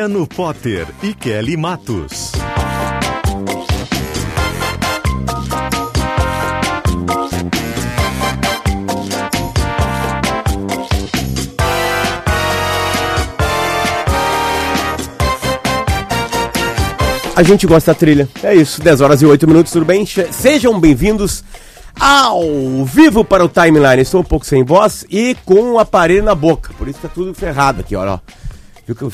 Luciano Potter e Kelly Matos. A gente gosta da trilha. É isso, 10 horas e 8 minutos, tudo bem? Sejam bem-vindos ao vivo para o timeline. Estou um pouco sem voz e com o um aparelho na boca, por isso tá tudo ferrado aqui, ó. Viu que eu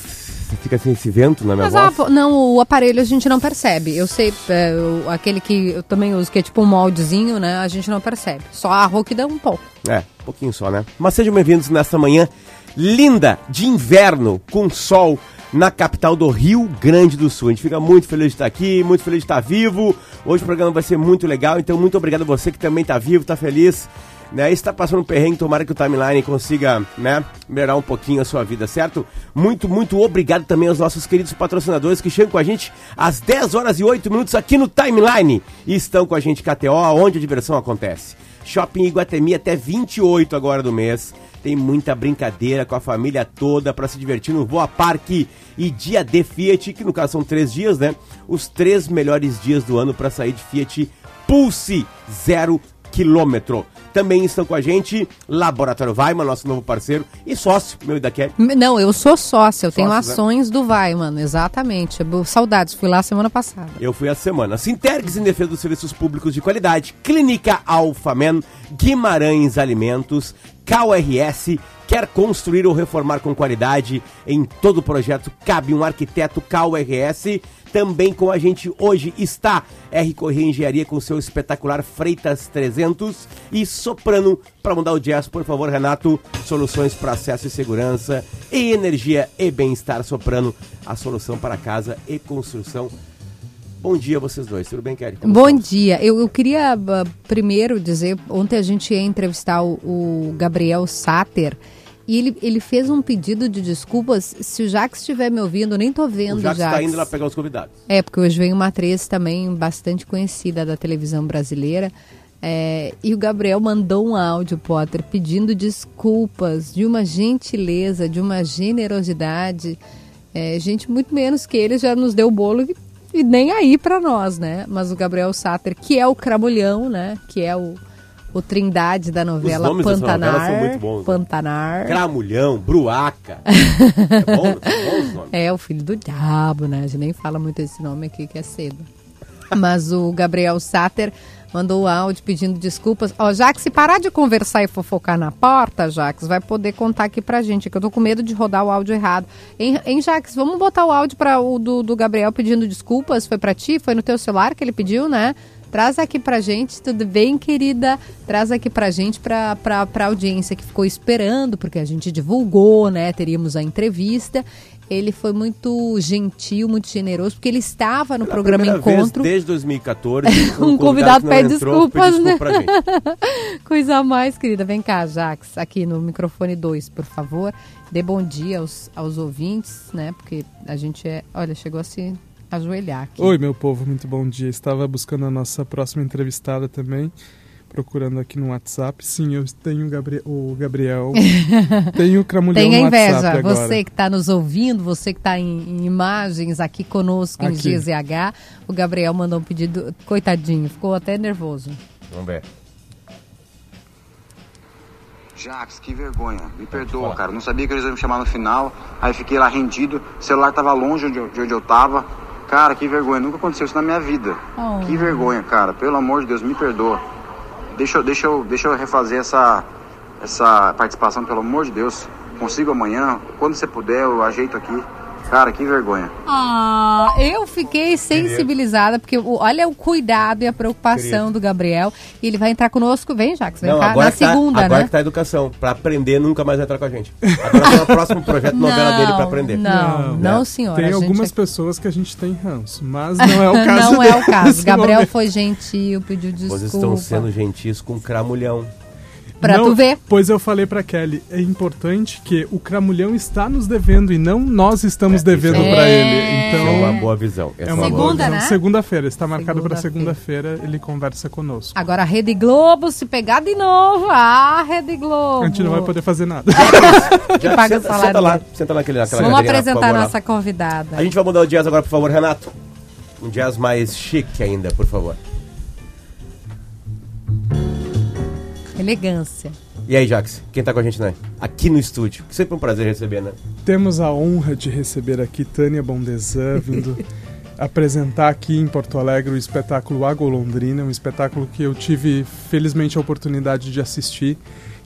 fica assim esse vento na minha Mas voz? A, não, o aparelho a gente não percebe. Eu sei, é, o, aquele que eu também uso, que é tipo um moldezinho, né? A gente não percebe. Só a rouquidão um pouco. É, um pouquinho só, né? Mas sejam bem-vindos nesta manhã linda de inverno, com sol na capital do Rio Grande do Sul. A gente fica muito feliz de estar aqui, muito feliz de estar vivo. Hoje o programa vai ser muito legal, então muito obrigado a você que também está vivo, está feliz. Né, está passando um perrengue, tomara que o timeline consiga né, melhorar um pouquinho a sua vida, certo? Muito, muito obrigado também aos nossos queridos patrocinadores que chegam com a gente às 10 horas e 8 minutos aqui no timeline e estão com a gente KTO, onde a diversão acontece. Shopping Iguatemi até 28 agora do mês. Tem muita brincadeira com a família toda para se divertir no Voa Parque e dia de Fiat, que no caso são três dias, né? Os três melhores dias do ano para sair de Fiat Pulse zero quilômetro. Também estão com a gente Laboratório Weiman, nosso novo parceiro, e sócio meu e da Kelly. Não, eu sou sócio, eu tenho né? ações né? do Weiman, exatamente. Saudades, fui lá semana passada. Eu fui a semana. Sintergues em defesa dos serviços públicos de qualidade, Clínica Alfamen, Guimarães Alimentos, KRS quer construir ou reformar com qualidade em todo projeto, cabe um arquiteto KRS. Também com a gente hoje está R Correia Engenharia com seu espetacular Freitas 300 e Soprano para mudar o jazz, por favor, Renato. Soluções para acesso e segurança e energia e bem-estar Soprano, a solução para casa e construção Bom dia vocês dois, tudo bem, Kelly? Como Bom estamos? dia. Eu, eu queria uh, primeiro dizer, ontem a gente ia entrevistar o, o, Gabriel Sater e ele, ele fez um pedido de desculpas. Se o Jacques estiver me ouvindo, nem tô vendo, o Jacques. está indo lá pegar os convidados. É, porque hoje vem uma atriz também bastante conhecida da televisão brasileira. É, e o Gabriel mandou um áudio, Potter, pedindo desculpas, de uma gentileza, de uma generosidade. É, gente muito menos que ele já nos deu o bolo e e nem aí para nós, né? Mas o Gabriel Satter, que é o Cramulhão, né? Que é o, o Trindade da novela Os Pantanar. Novela são muito bons. Né? Pantanar. Né? Cramulhão, Bruaca. é bom, bons nomes. É o filho do diabo, né? A gente nem fala muito esse nome aqui que é cedo. Mas o Gabriel Satter mandou o áudio pedindo desculpas. Ó, Jax, se parar de conversar e fofocar na porta, Jax, vai poder contar aqui pra gente, que eu tô com medo de rodar o áudio errado. Hein, hein Jax, vamos botar o áudio para o do, do Gabriel pedindo desculpas? Foi para ti? Foi no teu celular que ele pediu, né? Traz aqui pra gente, tudo bem, querida? Traz aqui pra gente, pra, pra, pra audiência que ficou esperando, porque a gente divulgou, né? Teríamos a entrevista ele foi muito gentil, muito generoso, porque ele estava no Pela programa Encontro. Vez, desde 2014, um, um convidado, pede desculpas, né? Coisa mais, querida. Vem cá, Jax, aqui no microfone 2, por favor. Dê bom dia aos, aos ouvintes, né? Porque a gente é. Olha, chegou a se ajoelhar aqui. Oi, meu povo, muito bom dia. Estava buscando a nossa próxima entrevistada também procurando aqui no WhatsApp. Sim, eu tenho o, Gabri o Gabriel. tenho o Cramulhão Tenha no inveja. WhatsApp agora. Você que está nos ouvindo, você que está em, em, imagens aqui conosco aqui. em GZH, o Gabriel mandou um pedido. Coitadinho, ficou até nervoso. Vamos ver. Jax, que vergonha. Me perdoa, cara. Não sabia que eles iam me chamar no final. Aí fiquei lá rendido. O celular tava longe de onde eu tava. Cara, que vergonha. Nunca aconteceu isso na minha vida. Oh. Que vergonha, cara. Pelo amor de Deus, me perdoa. Deixa, deixa, eu, deixa eu refazer essa, essa participação, pelo amor de Deus. Consigo amanhã. Quando você puder, eu ajeito aqui. Cara, que vergonha. Ah, eu fiquei sensibilizada, porque o- olha o cuidado e a preocupação Querido. do Gabriel. E ele vai entrar conosco. Vem, Jacques, vem Não, cá. agora Na que tá- segunda, agora né? que tá a educação. Pra aprender, nunca mais vai entrar com a gente. Agora é o próximo projeto novela dele pra aprender. Não, Não, não, né? senhora. Tem a gente algumas é- pessoas que a gente tem ranço, mas não é o caso Não é o dele caso. nesse Gabriel momento. foi gentil, pediu desculpa. Vocês estão sendo gentis com cramulhão. Pra Não, tu ver. Pois eu falei pra Kelly, é importante que o Cramulhão está nos devendo e não nós estamos devendo é. pra ele. Essa é Então, uma boa visão. Essa é uma boa Segunda, visão. né? Segunda-feira, está marcado pra Segunda-feira. ele conversa conosco. Agora a Rede Globo, se pegar de novo. Ah, Rede Globo. A gente não vai poder fazer nada. Que paga o senta, salário senta lá, dele. senta Vamos lá, por apresentar favor, a lá. nossa convidada. A gente vai mudar o jazz agora, por favor, Renato. Um jazz mais chique ainda, por favor. Elegância. E aí, Jax, quem tá com a gente, né? Aqui no estúdio. Sempre um prazer receber, né? Temos a honra de receber aqui Tânia Bondesan, vindo apresentar aqui em Porto Alegre o espetáculo A Golondrina, um espetáculo que eu tive, felizmente, a oportunidade de assistir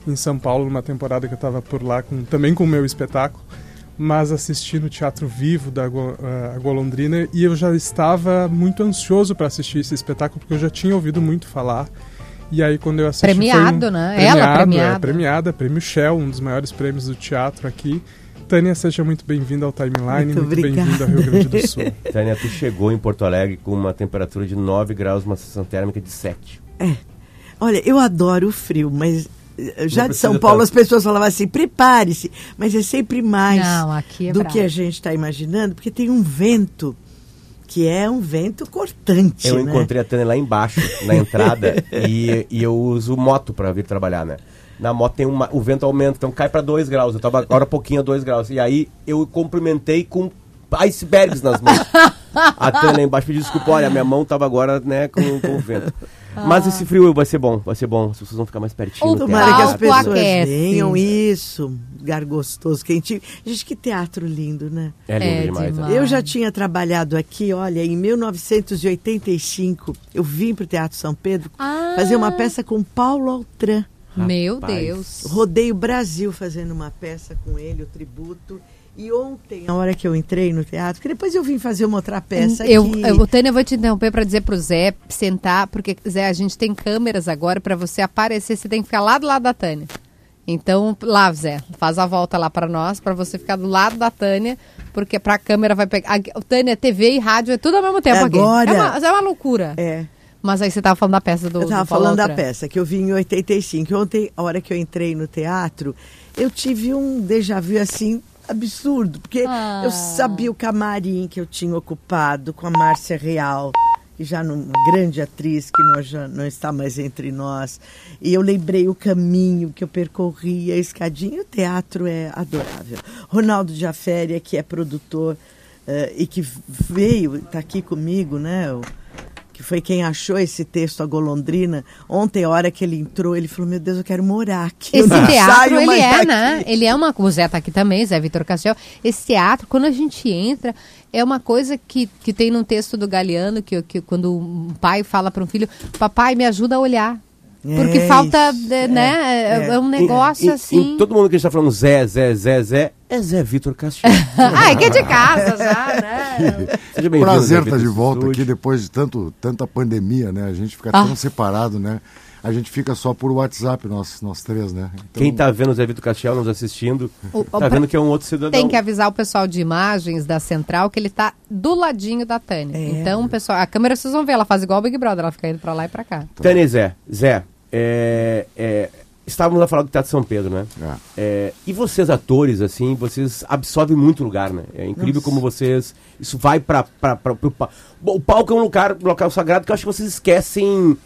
em São Paulo, numa temporada que eu estava por lá, com, também com o meu espetáculo, mas assisti no Teatro Vivo da eh, A Golondrina e eu já estava muito ansioso para assistir esse espetáculo, porque eu já tinha ouvido muito falar. E aí, quando eu assisti. foi Premiado, um- né? Ela É, premiada. premiada, prêmio Shell, um dos maiores prêmios do teatro aqui. Tânia, seja muito bem-vinda ao Timeline, Muito muito, bem-vinda ao obrigada. Rio Grande do Sul. Tânia, tu chegou em Porto Alegre com uma temperatura de 9 graus, uma sensação térmica de 7. Olha, eu adoro o frio, mas eh, já de São Paulo tanto. as pessoas falavam assim, prepare-se, mas é sempre mais Não, aqui é do bravo. que a gente está imaginando, porque tem um vento que é um vento cortante, Eu né? encontrei a Tânia lá embaixo, na entrada, e, e eu uso moto pra vir trabalhar, né? Na moto tem uma, o vento aumenta, então cai pra 2 graus. Eu tava agora pouquinho a 2 graus. E aí eu cumprimentei com icebergs nas mãos. A Tânia embaixo pediu desculpa, olha, minha mão tava agora, né, com, com o vento. Mas esse frio vai ser bom, vai ser bom. As pessoas vão ficar mais pertinho. Tomara que as pessoas aquece. venham, isso, lugar gostoso, quentinho. Gente, que teatro lindo, né? É lindo É demais. demais. né? Eu já tinha trabalhado aqui, olha, em 1985, eu vim para o Teatro São Pedro Ah. fazer uma peça com Paulo Altran. Meu Rapaz. Deus. Rodei o Brasil fazendo uma peça com ele, o tributo. E ontem, na hora que eu entrei no teatro, que depois eu vim fazer uma outra peça Eu, eu, Tânia, eu vou te interromper para dizer pro Zé sentar, porque, Zé, a gente tem câmeras agora para você aparecer, você tem que ficar lá do lado da Tânia. Então, lá, Zé, faz a volta lá para nós, para você ficar do lado da Tânia, porque pra câmera vai pegar. A, Tânia, TV e rádio é tudo ao mesmo tempo Agora- aqui. É uma, é uma loucura. É, Mas aí você tava falando da peça do. eu estava falando da peça, que eu vim em 85. Ontem, a hora que eu entrei no teatro, eu tive um déjà vu assim absurdo, porque Ah. eu sabia o camarim que eu tinha ocupado com a Márcia Real, que já não, uma grande atriz que nós já não está mais entre nós. E eu lembrei o caminho que eu percorri, a escadinha. O teatro é adorável. Ronaldo Jaféria, que é produtor eh, e que veio, está aqui comigo, né? o- que foi quem achou esse texto, a Golondrina. Ontem, a hora que ele entrou, ele falou: Meu Deus, eu quero morar aqui. Esse não teatro, saio ele mais é, daqui." né? Ele é uma. O Zé tá aqui também, Zé Vitor Castel. Esse teatro, quando a gente entra, é uma coisa que, que tem num texto do Galeano, que, que quando um pai fala para um filho: Papai, me ajuda a olhar. Porque É falta, isso, de- é, né? É, é. é um negócio Em- assim. em todo mundo que a gente tá falando Zé, Zé, Zé, Zé, é Zé Vitor Castilho. Ai, que é de casa já, né? Seja bem-vindo. Prazer estar Vitor de volta aqui depois de tanto, tanta pandemia, né? A gente fica Ah. tão separado, né? A gente fica só por WhatsApp, nós, nós três, né? Então, Quem tá vendo o Zé Vitor Castiel nos assistindo, O- tá o- vendo que é um outro cidadão. Tem que avisar o pessoal de imagens da central que ele tá do ladinho da Tânia. É. Então, pessoal, a câmera vocês vão ver, ela faz igual o Big Brother, ela fica indo pra lá e pra cá. Tânia e Zé. Zé, é, é, estávamos a falar do Teatro São Pedro, né? É. É, e vocês, atores, assim, vocês absorvem muito lugar, né? É incrível como vocês. Isso vai pra. pra, pra, pro pa- Bom, o palco é um lugar, um local sagrado que eu acho que vocês esquecem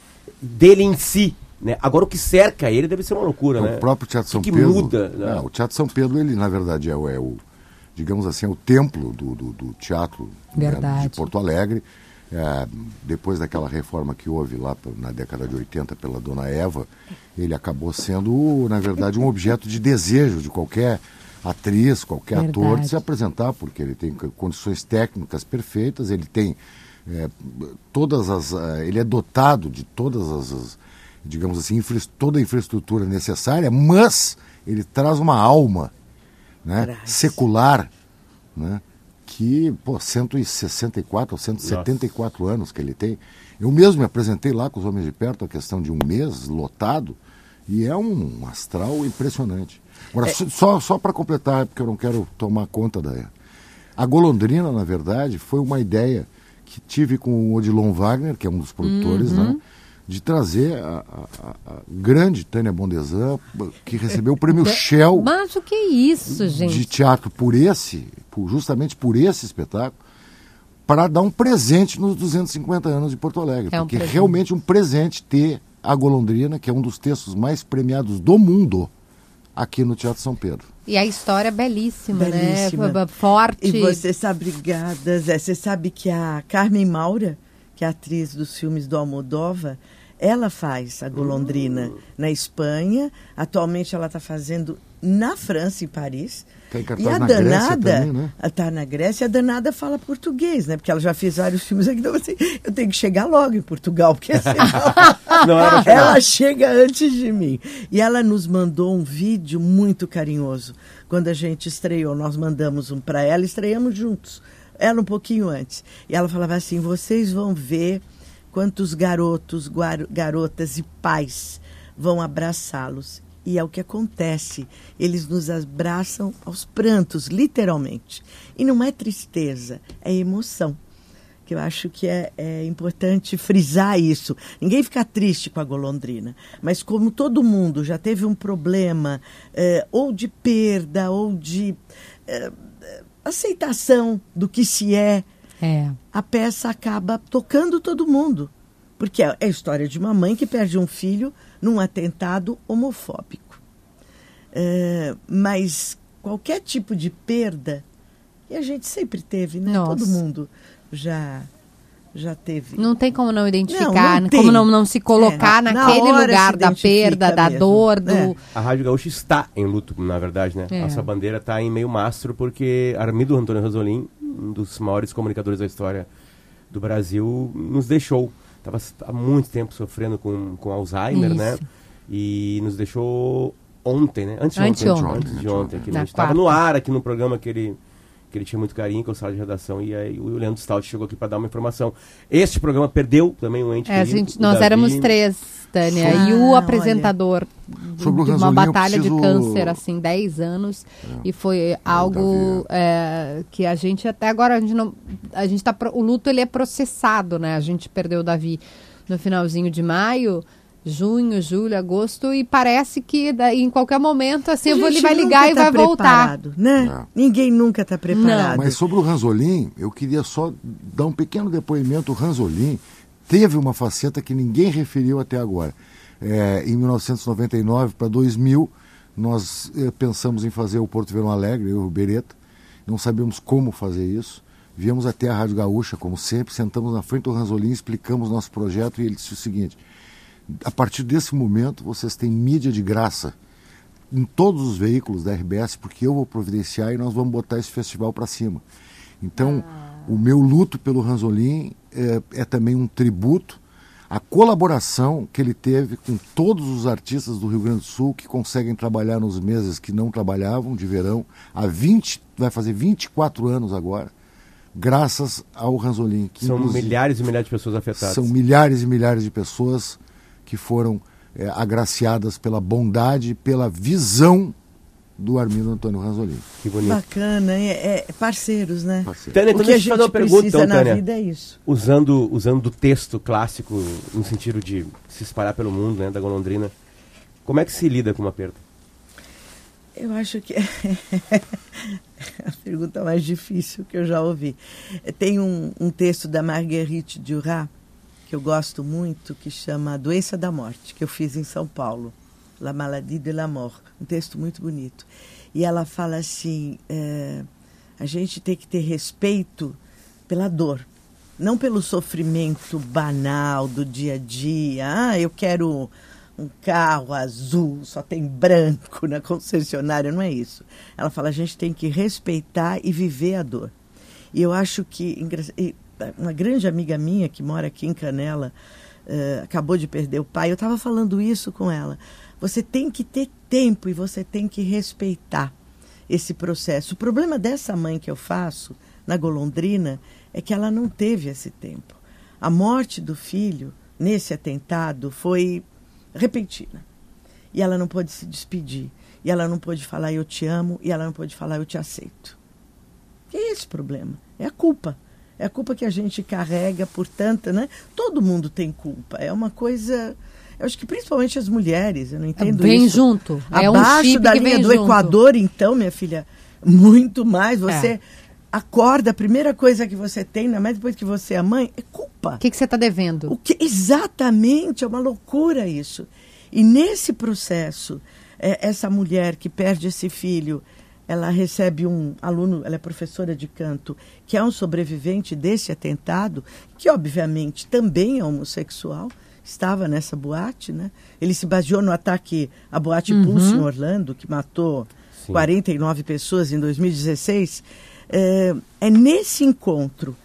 dele em si. Né? Agora o que cerca ele deve ser uma loucura, né? O próprio Teatro São que Pedro. muda, né? É, o Teatro São Pedro, ele, na verdade, é, o- é o, digamos assim, é o templo do, do, do teatro né, de Porto Alegre. É, depois daquela reforma que houve lá na década de 80 pela dona Eva, ele acabou sendo, na verdade, um objeto de desejo de qualquer atriz, qualquer ator Verdade. de se apresentar, porque ele tem condições técnicas perfeitas, ele tem é, todas as. eh, ele é dotado de todas as, digamos assim, infra, toda a infraestrutura necessária, mas ele traz uma alma né, secular, né, que, pô, 164 ou 174 Nossa. anos que ele tem. Eu mesmo me apresentei lá com os Homens de Perto a questão de um mês lotado e é um astral impressionante. Agora, é... só, só para completar, porque eu não quero tomar conta da. A Golondrina, na verdade, foi uma ideia que tive com o Odilon Wagner, que é um dos produtores, uhum. né? De trazer a, a, a, grande Tânia Bondesan, que recebeu o prêmio Shell. Mas o que é isso, gente? De teatro por esse, por, justamente por esse espetáculo, para dar um presente nos 250 anos de Porto Alegre. É um porque presente. realmente um presente ter a Golondrina, que é um dos textos mais premiados do mundo, aqui no Teatro São Pedro. E a história é belíssima, né? belíssima. né? Forte. E você sabe, obrigada, Zé. Você sabe que a Carmen Maura, que é atriz dos filmes do Almodóvar, ela faz a golondrina uh. na Espanha. Atualmente ela está fazendo na França, em Paris. Tá e a danada está né? na Grécia. A danada fala português, né? Porque ela já fez vários filmes aqui. Então assim, eu tenho que chegar logo em Portugal, porque senão Não, ela, ela chega antes de mim. E ela nos mandou um vídeo muito carinhoso. Quando a gente estreou, nós mandamos um para ela, estreamos juntos. Ela um pouquinho antes. E ela falava assim: vocês vão ver quantos garotos, garotas e pais vão abraçá-los. E é o que acontece. Eles nos abraçam aos prantos, literalmente. E não é tristeza, é emoção. Que eu acho que é, é importante frisar isso. Ninguém fica triste com a golondrina. Mas como todo mundo já teve um problema, é, ou de perda, ou de é, aceitação do que se é, é. A peça acaba tocando todo mundo. Porque é, é a história de uma mãe que perde um filho num atentado homofóbico. É, mas qualquer tipo de perda, e a gente sempre teve, né? Nossa. Todo mundo já já teve. Não tem como não identificar, não, não como não, não se colocar é, naquele na lugar da perda, da mesmo. dor, do... É. A Rádio Gaúcha está em luto, na verdade, né? É. Essa bandeira está em meio mastro porque Armido Antônio Rosolim, um dos maiores comunicadores da história do Brasil, nos deixou. Estava há muito tempo sofrendo com, com Alzheimer, né? Isso. né? E nos deixou ontem, né? Antes de ontem. Antes de ontem. Aqui, a gente estava no ar aqui no programa que ele que ele tinha muito carinho com o sala de redação, e aí o Leandro Stout chegou aqui para dar uma informação. Este programa perdeu também um ente é, querido, gente, Nós Davi. éramos três, Tânia, ah, e o apresentador de, de uma batalha preciso... de câncer, assim, 10 anos, é. e foi é, algo é, que a gente até agora, a gente não, a gente tá, o luto ele é processado, né, a gente perdeu o Davi no finalzinho de maio, junho, julho, agosto e parece que daí, em qualquer momento assim ele vai ligar e tá vai voltar, né? É. Ninguém nunca está preparado. Não. Mas sobre o Ranzolin, eu queria só dar um pequeno depoimento. O Ranzolin teve uma faceta que ninguém referiu até agora. É, em 1999 para 2000 nós é, pensamos em fazer o Porto Verão Alegre, eu e o Beretta. Não sabíamos como fazer isso. Viemos até a Rádio Gaúcha, como sempre, sentamos na frente do Ranzolin, explicamos nosso projeto e ele disse o seguinte: a partir desse momento, vocês têm mídia de graça em todos os veículos da RBS, porque eu vou providenciar e nós vamos botar esse festival para cima. Então, ah. o meu luto pelo Ranzolin é, é, também um tributo à colaboração que ele teve com todos os artistas do Rio Grande do Sul que conseguem trabalhar nos meses que não trabalhavam de verão, há 20, vai fazer 24 anos agora, graças ao Ranzolin. São milhares e milhares de pessoas afetadas. São milhares e milhares de pessoas que foram é, agraciadas pela bondade, pela visão do Armindo Antônio Ranzolini. Que bonito. Bacana, é, é parceiros, né? Parceiros. Tânia, então deixa eu fazer uma pergunta, então, Tânia. vida é isso. Usando, usando do texto clássico, no sentido de se espalhar pelo mundo, né, da golondrina, como é que se lida com uma perda? Eu acho que é a pergunta mais difícil que eu já ouvi. Tem um, um texto da Marguerite Duras, que eu gosto muito, que chama A Doença da Morte, que eu fiz em São Paulo. La Maladie de la Mort. Um texto muito bonito. E ela fala assim: é, a gente tem que ter respeito pela dor, não pelo sofrimento banal do dia a dia. Ah, eu quero um carro azul, só tem branco na concessionária, não é isso. Ela fala: a gente tem que respeitar e viver a dor. E eu acho que uma grande amiga minha que mora aqui em Canela uh, acabou de perder o pai. Eu estava falando isso com ela. Você tem que ter tempo e você tem que respeitar esse processo. O problema dessa mãe que eu faço na golondrina é que ela não teve esse tempo. A morte do filho nesse atentado foi repentina. E ela não pôde se despedir. E ela não pôde falar eu te amo. E ela não pôde falar eu te aceito. Que é esse problema? É a culpa. É a culpa que a gente carrega por tanta, né? Todo mundo tem culpa. É uma coisa. Eu acho que principalmente as mulheres, eu não entendo vem isso. junto. É Abaixo da linha do junto. Equador, então, minha filha, muito mais. Você É. acorda, a primeira coisa que você tem, ainda mais depois que você é mãe, é culpa. O que, que você está devendo? O que exatamente é uma loucura isso. E nesse processo, é, essa mulher que perde esse filho, ela recebe um aluno, ela é professora de canto, que é um sobrevivente desse atentado, que obviamente também é homossexual, estava nessa boate, né? Ele se baseou no ataque à boate Pulse em Orlando, que matou Sim. 49 pessoas em 2016. É, é nesse encontro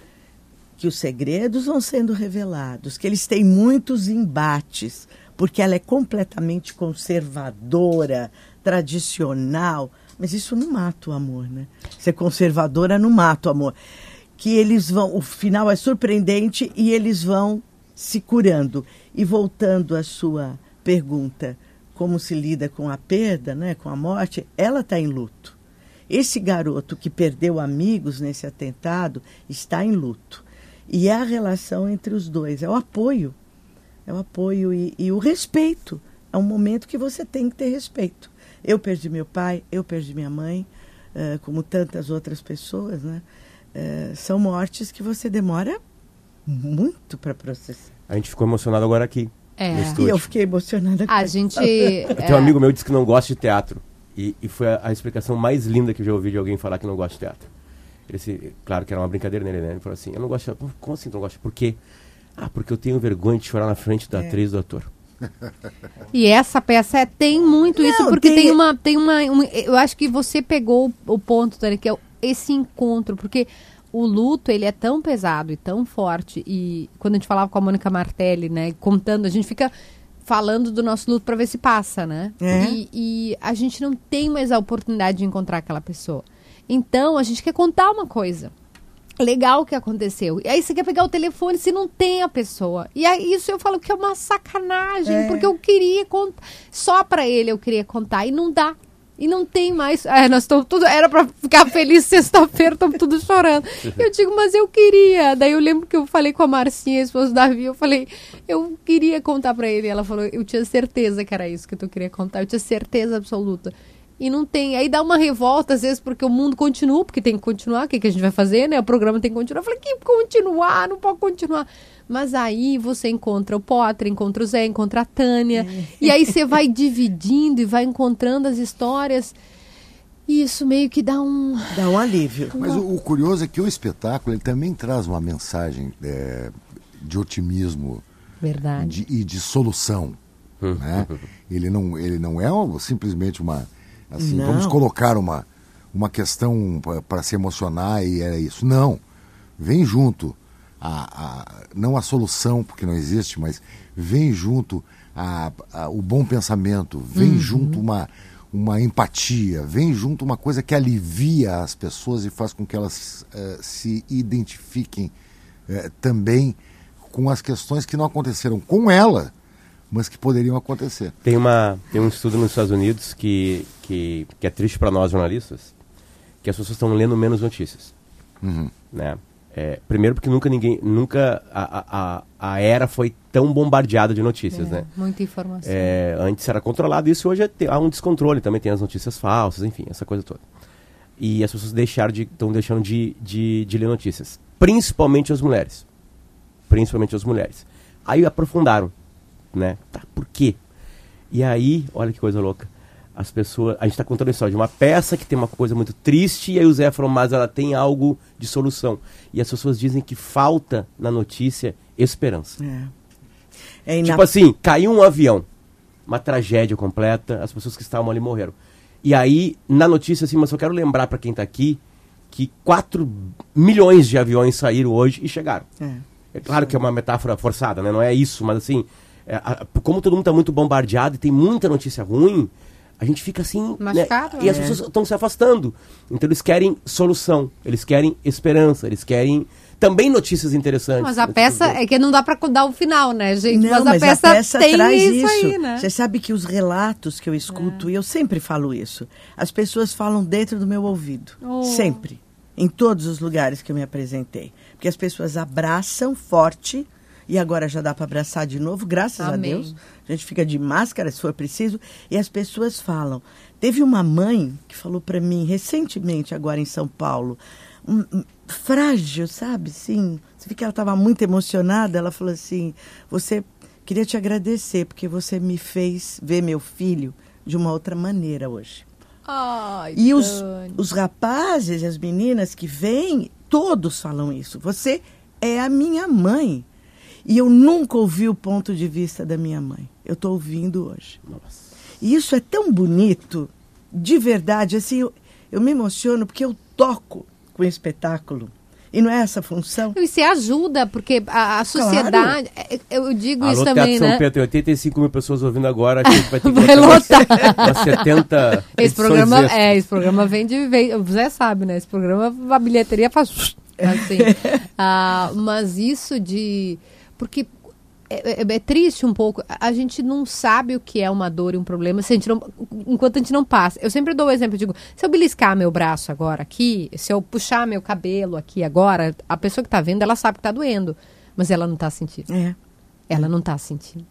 que os segredos vão sendo revelados, que eles têm muitos embates, porque ela é completamente conservadora, tradicional, mas isso não mata o amor, né? Ser conservadora não mata o amor. Que eles vão, o final é surpreendente e eles vão se curando. E voltando à sua pergunta, como se lida com a perda, né, com a morte, ela está em luto. Esse garoto que perdeu amigos nesse atentado está em luto. E é a relação entre os dois, é o apoio. É o apoio e, e o respeito. É um momento que você tem que ter respeito. Eu perdi meu pai, eu perdi minha mãe, eh, como tantas outras pessoas, né? Eh, são mortes que você demora muito para processar. A gente ficou emocionado agora aqui. É. E eu fiquei emocionada com A gente. Tem um amigo meu que disse que não gosta de teatro. E, e foi a, a explicação mais linda que eu já ouvi de alguém falar que não gosta de teatro. Ele se, claro que era uma brincadeira nele, né? Ele falou assim: Eu não gosto de teatro. Como assim não gosta? Por quê? Ah, porque eu tenho vergonha de chorar na frente da É. atriz do ator. E essa peça é- tem muito isso, Não, porque tem, tem- uma. Tem uma um- eu acho que você pegou o, o ponto, Tânia, que é esse encontro, porque o luto, ele é tão pesado e tão forte. E quando a gente falava com a Mônica Martelli, né, contando, a gente fica falando do nosso luto para ver se passa, né? É. E, e a gente não tem mais a oportunidade de encontrar aquela pessoa. Então, a gente quer contar uma coisa legal que aconteceu. E aí você quer pegar o telefone se não tem a pessoa. E aí isso eu falo que é uma sacanagem, É. porque eu queria contar. Só pra ele eu queria contar e não dá. E não tem mais. É, nós estamos tudo. Era pra ficar feliz sexta-feira, estamos tudo chorando. Eu digo, mas eu queria. Daí eu lembro que eu falei com a Marcinha, a esposa do Davi, eu falei, eu queria contar pra ele. Ela falou, eu tinha certeza que era isso que tu queria contar. Eu tinha certeza absoluta. E não tem. Aí dá uma revolta, às vezes, porque o mundo continua, porque tem que continuar. O que, que a gente vai fazer, né? O programa tem que continuar. Eu falei, que continuar? Não pode continuar. Mas aí você encontra o Potter, encontra o Zé, encontra a Tânia. E aí você vai dividindo e vai encontrando as histórias. E isso meio que dá um. Dá um alívio. Mas o, o curioso é que o espetáculo ele também traz uma mensagem é, de otimismo Verdade. de- e de solução. né? Ele não, ele não é um- simplesmente uma. Assim, Não. vamos colocar uma, uma questão para se emocionar e é isso. Não. Vem junto. A, a- não a solução, porque não existe, mas vem junto a, a- o bom pensamento, vem junto uma, uma empatia, vem junto uma coisa que alivia as pessoas e faz com que elas eh, se identifiquem eh, também com as questões que não aconteceram com ela, mas que poderiam acontecer. Tem, uma, tem um estudo nos Estados Unidos que, que, que é triste para nós jornalistas, que as pessoas estão lendo menos notícias. Uhum. Né? É, primeiro porque nunca ninguém, nunca a, a, a- era foi tão bombardeada de notícias, É, né? Muita informação. É, antes era controlado isso, hoje é te- há um descontrole, também tem as notícias falsas, enfim, essa coisa toda. E as pessoas deixaram de, estão deixando de, de, de ler notícias, principalmente as mulheres. Principalmente as mulheres. Aí aprofundaram, né? Tá, por quê? E aí, olha que coisa louca. As pessoas, a gente está contando a história de uma peça que tem uma coisa muito triste, e aí o Zé falou, mas ela tem algo de solução. E as pessoas dizem que falta na notícia esperança. É. É Tipo assim, caiu um avião, uma tragédia completa, as pessoas que estavam ali morreram. E aí, na notícia, assim, mas eu quero lembrar para quem tá aqui que 4 milhões de aviões saíram hoje e chegaram. É. É claro que é uma metáfora forçada, né? Não é isso, mas assim, é, a- como todo mundo tá muito bombardeado e tem muita notícia ruim, a gente fica assim. Né? E as é. pessoas estão se afastando. Então eles querem solução, eles querem esperança, eles querem também notícias interessantes. Mas a né? peça é que não dá pra dar o final, né, gente? Não, mas, a peça, tem traz isso, isso. aí, né? Você sabe que os relatos que eu escuto, É. e eu sempre falo isso, as pessoas falam dentro do meu ouvido. Oh. Sempre. Em todos os lugares que eu me apresentei. Porque as pessoas abraçam forte, e agora já dá para abraçar de novo, graças Amém. a Deus. A gente fica de máscara se for preciso, e as pessoas falam. Teve uma mãe que falou para mim recentemente, agora em São Paulo, um- um- frágil, sabe? Sim. Você vê que ela estava muito emocionada. Ela falou assim: Você queria te agradecer porque você me fez ver meu filho de uma outra maneira hoje. Ai, E os, os rapazes e as meninas que vêm, todos falam isso. Você é a minha mãe. E eu nunca ouvi o ponto de vista da minha mãe. Eu estou ouvindo hoje. Nossa. E isso é tão bonito, de verdade. Assim, eu, eu me emociono porque eu toco com o espetáculo. E não é essa a função? E se ajuda, porque a, a sociedade. é- Eu digo Alô, isso Teatro também, São né? Pedro, tem 85 mil pessoas ouvindo agora. A gente vai ter que Vai lotar. umas, umas 70 Esse programa, extras. é, esse programa vem de. Vem, o Zé sabe, né? Esse programa, a bilheteria faz. Assim. Ah, mas isso de. Porque é, é- é triste um pouco. A gente não sabe o que é uma dor e um problema se a gente não, enquanto a gente não passa. Eu sempre dou o exemplo, digo, se eu beliscar meu braço agora aqui, se eu puxar meu cabelo aqui agora, a pessoa que tá vendo, ela sabe que tá doendo, mas ela não tá sentindo. É. Ela não tá sentindo.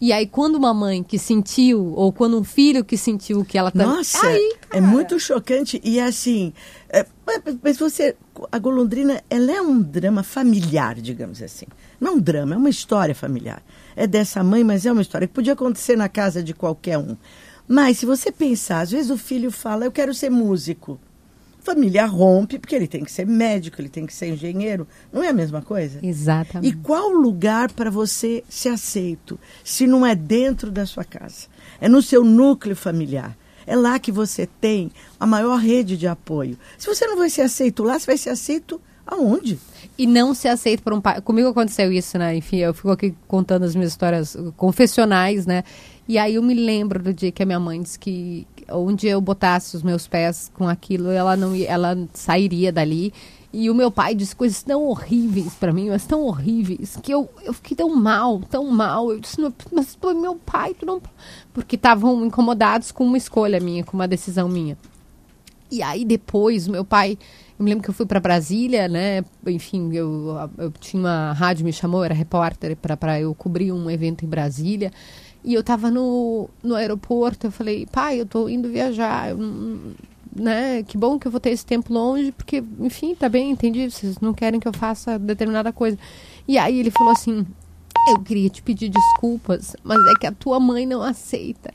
E aí, quando uma mãe que sentiu, ou quando um filho que sentiu que ela tá. Nossa, Aí, é muito chocante. E assim, é, mas você, a Golondrina, ela é um drama familiar, digamos assim. Não um drama, é uma história familiar. É dessa mãe, mas é uma história que podia acontecer na casa de qualquer um. Mas se você pensar, às vezes o filho fala, eu quero ser músico. A família rompe, porque ele tem que ser médico, ele tem que ser engenheiro. Não é a mesma coisa? E Exatamente. qual lugar para você ser aceito, se não é dentro da sua casa? É no seu núcleo familiar. É lá que você tem a maior rede de apoio. Se você não vai ser aceito lá, você vai ser aceito aonde? E não se aceita por um pai. Comigo aconteceu isso, né? Enfim, eu fico aqui contando as minhas histórias confessionais, né? E aí eu me lembro do dia que a minha mãe disse que onde eu botasse os meus pés com aquilo, ela não ela sairia dali. E o meu pai disse coisas tão horríveis para mim, mas tão horríveis, que eu, eu fiquei tão mal, tão mal. Eu disse, "Não, mas é meu pai, tu não. Porque estavam incomodados com uma escolha minha, com uma decisão minha. E aí depois, meu pai, eu me lembro que eu fui para Brasília, né? Enfim, eu, eu tinha uma rádio me chamou, era repórter para eu cobrir um evento em Brasília. E eu tava no, no aeroporto, eu falei, pai, eu tô indo viajar, eu né? Que bom que eu vou ter esse tempo longe, porque, enfim, tá bem, entendi, vocês não querem que eu faça determinada coisa. E aí ele falou assim, eu queria te pedir desculpas, mas é que a tua mãe não aceita.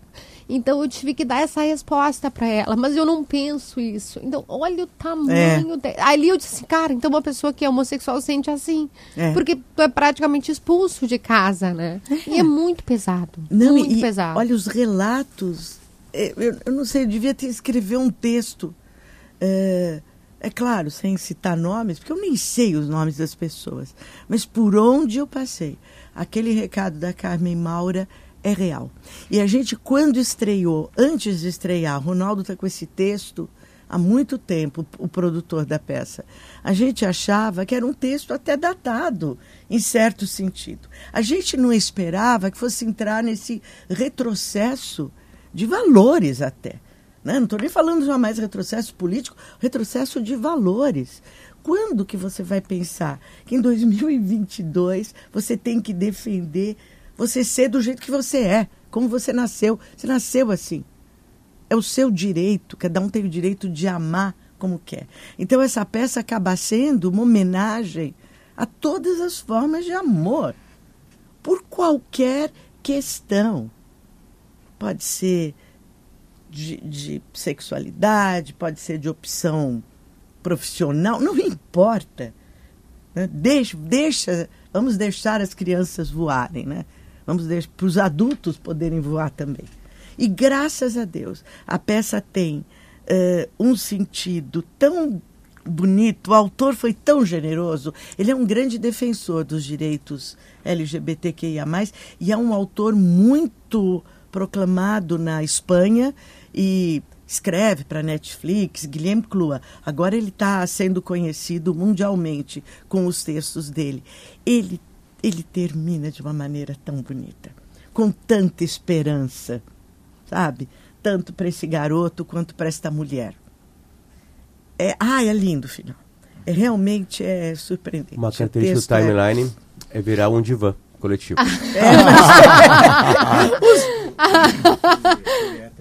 Então eu tive que dar essa resposta para ela, mas eu não penso isso. Então, olha o tamanho de... Ali eu disse, cara, então uma pessoa que é homossexual sente assim. É. Porque tu é praticamente expulso de casa, né? E é muito pesado. muito e, pesado. Olha, os relatos. É, Eu, eu não sei, eu devia ter escrever um texto. É, é claro, sem citar nomes, porque eu nem sei os nomes das pessoas. Mas por onde eu passei, aquele recado da Carmen Maura é real. E a gente, quando estreou, antes de estrear, Ronaldo está com esse texto há muito tempo, o produtor da peça. A gente achava que era um texto até datado, em certo sentido. A gente não esperava que fosse entrar nesse retrocesso de valores até. Né? Não estou nem falando já mais retrocesso político, retrocesso de valores. Quando que você vai pensar que em 2022 você tem que defender você ser do jeito que você é, como você nasceu? Você nasceu assim. É o seu direito, cada um tem o direito de amar como quer. Então essa peça acaba sendo uma homenagem a todas as formas de amor, por qualquer questão. Pode ser de, de sexualidade, pode ser de opção profissional, não importa. Né? Deixa, deixa, vamos deixar as crianças voarem, né? Vamos deixar para os adultos poderem voar também. E graças a Deus, a peça tem eh, um sentido tão bonito, o autor foi tão generoso, ele é um grande defensor dos direitos LGBTQIA+, e é um autor muito proclamado na Espanha e escreve para Netflix, Guilherme Clua. Agora ele está sendo conhecido mundialmente com os textos dele. Ele, ele termina de uma maneira tão bonita, com tanta esperança, sabe? Tanto para esse garoto quanto para esta mulher. É, ah, é lindo, filho. É, realmente é surpreendente. Uma característica do timeline é... é virar um divã coletivo. É, mas...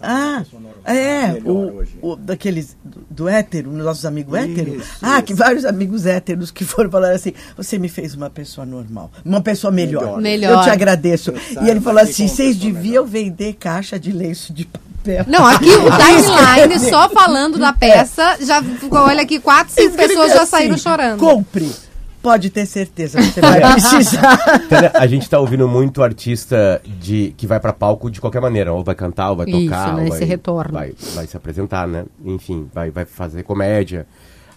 Ah, é, o, o, daqueles do, do hétero, nossos amigos héteros. Ah, que vários amigos héteros que foram falar assim: você me fez uma pessoa normal, uma pessoa melhor. Melhor. Eu te agradeço. E ele falou assim: vocês deviam vender caixa de lenço de papel. Não, aqui o timeline, só falando da peça, já olha aqui, quatro, cinco pessoas já saíram assim, chorando. Compre. Pode ter certeza, você vai precisar. a gente está ouvindo muito artista de que vai para palco de qualquer maneira, ou vai cantar, ou vai Isso, tocar, né, ou esse vai, retorno. Vai, vai se apresentar, né? Enfim, vai, vai fazer comédia.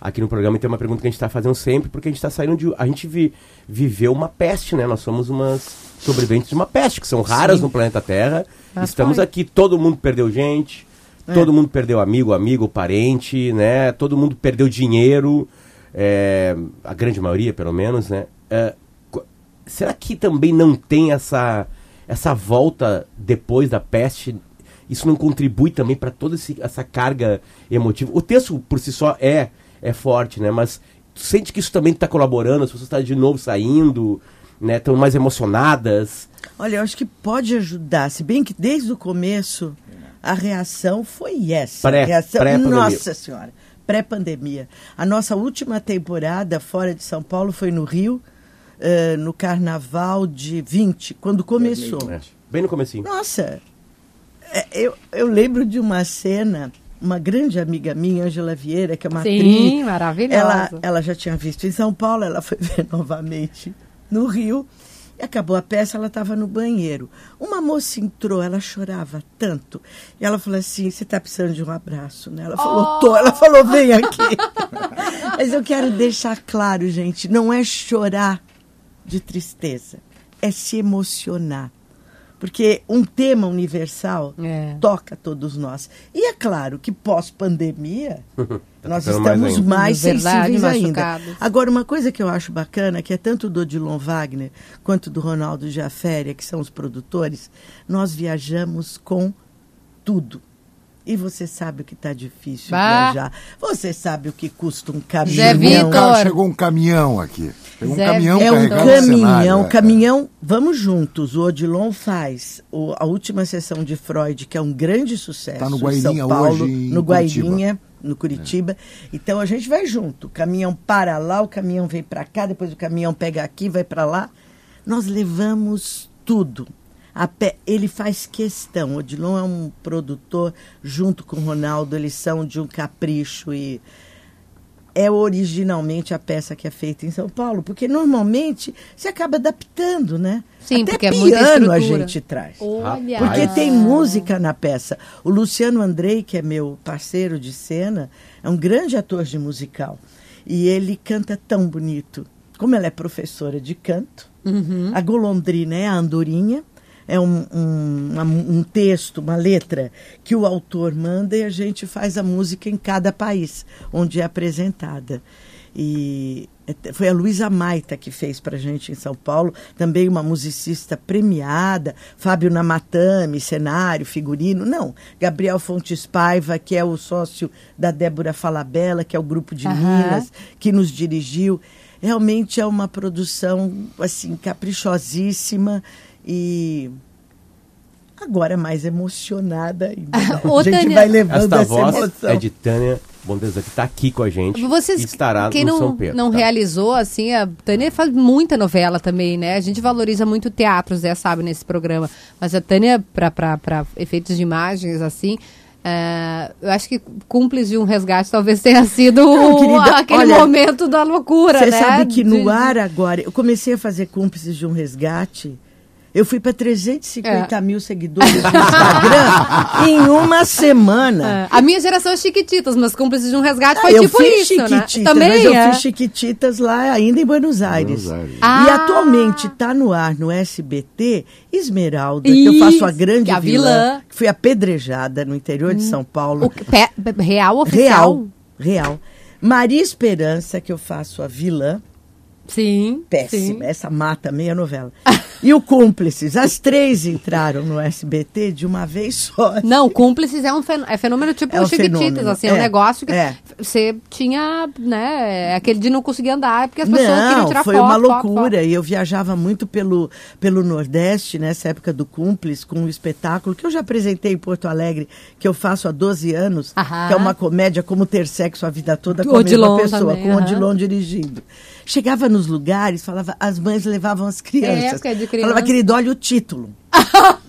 Aqui no programa tem uma pergunta que a gente está fazendo sempre, porque a gente está saindo de. A gente vi, viveu uma peste, né? Nós somos umas sobreviventes de uma peste, que são raras Sim. no planeta Terra. Mas Estamos foi. aqui, todo mundo perdeu gente, é. todo mundo perdeu amigo, amigo, parente, né? Todo mundo perdeu dinheiro é, a grande maioria pelo menos, né? É, será que também não tem essa, essa volta depois da peste? Isso não contribui também para toda esse, essa carga emotiva? O texto por si só é, é forte, né? Mas sente que isso também está colaborando, as pessoas estão de novo saindo, né? Estão mais emocionadas. Olha, eu acho que pode ajudar, se bem que desde o começo a reação foi essa. Pré, reação, pré nossa senhora pré-pandemia. A nossa última temporada fora de São Paulo foi no Rio, uh, no Carnaval de 20, quando começou. É, bem no comecinho. Nossa, é, eu, eu lembro de uma cena uma grande amiga minha, Angela Vieira, que é uma Sim, atriz. maravilhosa. Ela, ela já tinha visto em São Paulo, ela foi ver novamente no Rio. E acabou a peça, ela estava no banheiro. Uma moça entrou, ela chorava tanto. E ela falou assim: Você está precisando de um abraço, né? Ela falou: oh. Tô. Ela falou: Vem aqui. Mas eu quero deixar claro, gente: não é chorar de tristeza, é se emocionar. Porque um tema universal é. toca todos nós. E é claro que pós-pandemia, tá nós estamos mais, mais sensíveis ainda. Agora, uma coisa que eu acho bacana, que é tanto do Odilon Wagner quanto do Ronaldo Jaféria, que são os produtores, nós viajamos com tudo. E você sabe o que está difícil bah. viajar. Você sabe o que custa um caminhão. Zé Vitor. Chegou um caminhão aqui. Chegou um Zé caminhão É um caminhão, é. caminhão. Vamos juntos. O Odilon faz o, a última sessão de Freud, que é um grande sucesso. Está no Guairinha São Paulo, hoje, no Guairinha, no Curitiba. É. Então a gente vai junto. O caminhão para lá, o caminhão vem para cá, depois o caminhão pega aqui, vai para lá. Nós levamos tudo Pé, ele faz questão. Odilon é um produtor, junto com o Ronaldo, eles são de um capricho e é originalmente a peça que é feita em São Paulo, porque normalmente se acaba adaptando, né? Sim, Até porque é piano a gente traz. Olha. Porque tem música na peça. O Luciano Andrei, que é meu parceiro de cena, é um grande ator de musical. E ele canta tão bonito. Como ela é professora de canto, uhum. a golondrina é a andorinha, é um, um, um, texto, uma letra que o autor manda e a gente faz a música em cada país onde é apresentada. E foi a Luísa Maita que fez para gente em São Paulo, também uma musicista premiada, Fábio Namatame, cenário, figurino, não, Gabriel Fontes Paiva, que é o sócio da Débora Falabella, que é o grupo de uhum. Minas, que nos dirigiu. Realmente é uma produção assim caprichosíssima e agora mais emocionada ainda. a gente Tânia, vai levando essa, essa voz emoção. é de Tânia Bondeza, que está aqui com a gente Vocês, estará quem no não, São Pedro. não tá? realizou, assim, a Tânia faz muita novela também, né? A gente valoriza muito o teatro, Zé sabe, nesse programa. Mas a Tânia, para efeitos de imagens, assim... Uh, eu acho que Cúmplice de um Resgate talvez tenha sido não, querida, aquele olha, momento da loucura, Você né? sabe que no ar agora, eu comecei a fazer Cúmplices de um Resgate Eu fui para 350 é. mil seguidores no Instagram em uma semana. É. A minha geração é Chiquititas, mas cúmplices de um resgate ah, foi eu tipo fiz isso, né? Também mas eu é. fiz Chiquititas lá ainda em Buenos Aires. Buenos Aires. Ah. E atualmente está no ar no SBT Esmeralda, isso, que eu faço a grande que a vilã, vilã, que foi apedrejada no interior hum. de São Paulo. O, real oficial? Real, real. Maria Esperança, que eu faço a vilã. Sim. Péssima. Sim. Essa mata meia novela. E o Cúmplices, as três entraram no SBT de uma vez só. Não, Cúmplices é um fenômeno, é fenômeno tipo é um Chiquititas, assim, é um é, negócio que é. você tinha, né, aquele de não conseguir andar, porque as pessoas não, queriam tirar foi foto. foi uma loucura, foto, foto. e eu viajava muito pelo, pelo Nordeste, nessa época do Cúmplice, com um espetáculo que eu já apresentei em Porto Alegre, que eu faço há 12 anos, Aham. que é uma comédia como ter sexo a vida toda com a mesma pessoa, também, com o Odilon dirigindo. Chegava nos lugares, falava, as mães levavam as crianças. É, de criança. Falava, querido, olha o título.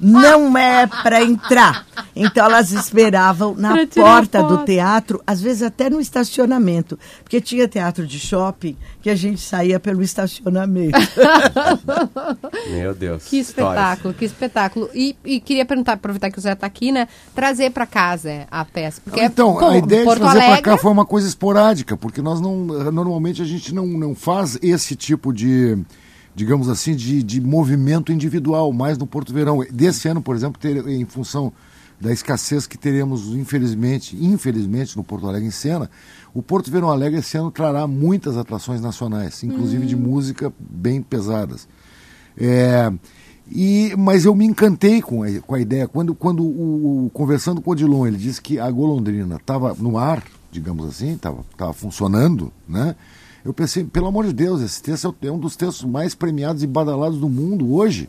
Não é para entrar. Então elas esperavam na porta do teatro, às vezes até no estacionamento, porque tinha teatro de shopping que a gente saía pelo estacionamento. Meu Deus. Que espetáculo, que espetáculo. E, e, queria perguntar, aproveitar que o Zé está aqui, né? Trazer para casa a peça. Porque então, é, a ideia Porto de trazer para cá foi uma coisa esporádica, porque nós não, normalmente a gente não, não faz esse tipo de digamos assim, de, de movimento individual, mais no Porto Verão. Desse ano, por exemplo, ter, em função da escassez que teremos, infelizmente, infelizmente, no Porto Alegre em cena, o Porto Verão Alegre esse ano trará muitas atrações nacionais, inclusive de hum. música bem pesadas. É, e, mas eu me encantei com a, com a ideia. Quando, quando o, o, conversando com o Odilon, ele disse que a golondrina estava no ar, digamos assim, estava funcionando, né? Eu pensei, pelo amor de Deus, esse texto é um dos textos mais premiados e badalados do mundo hoje.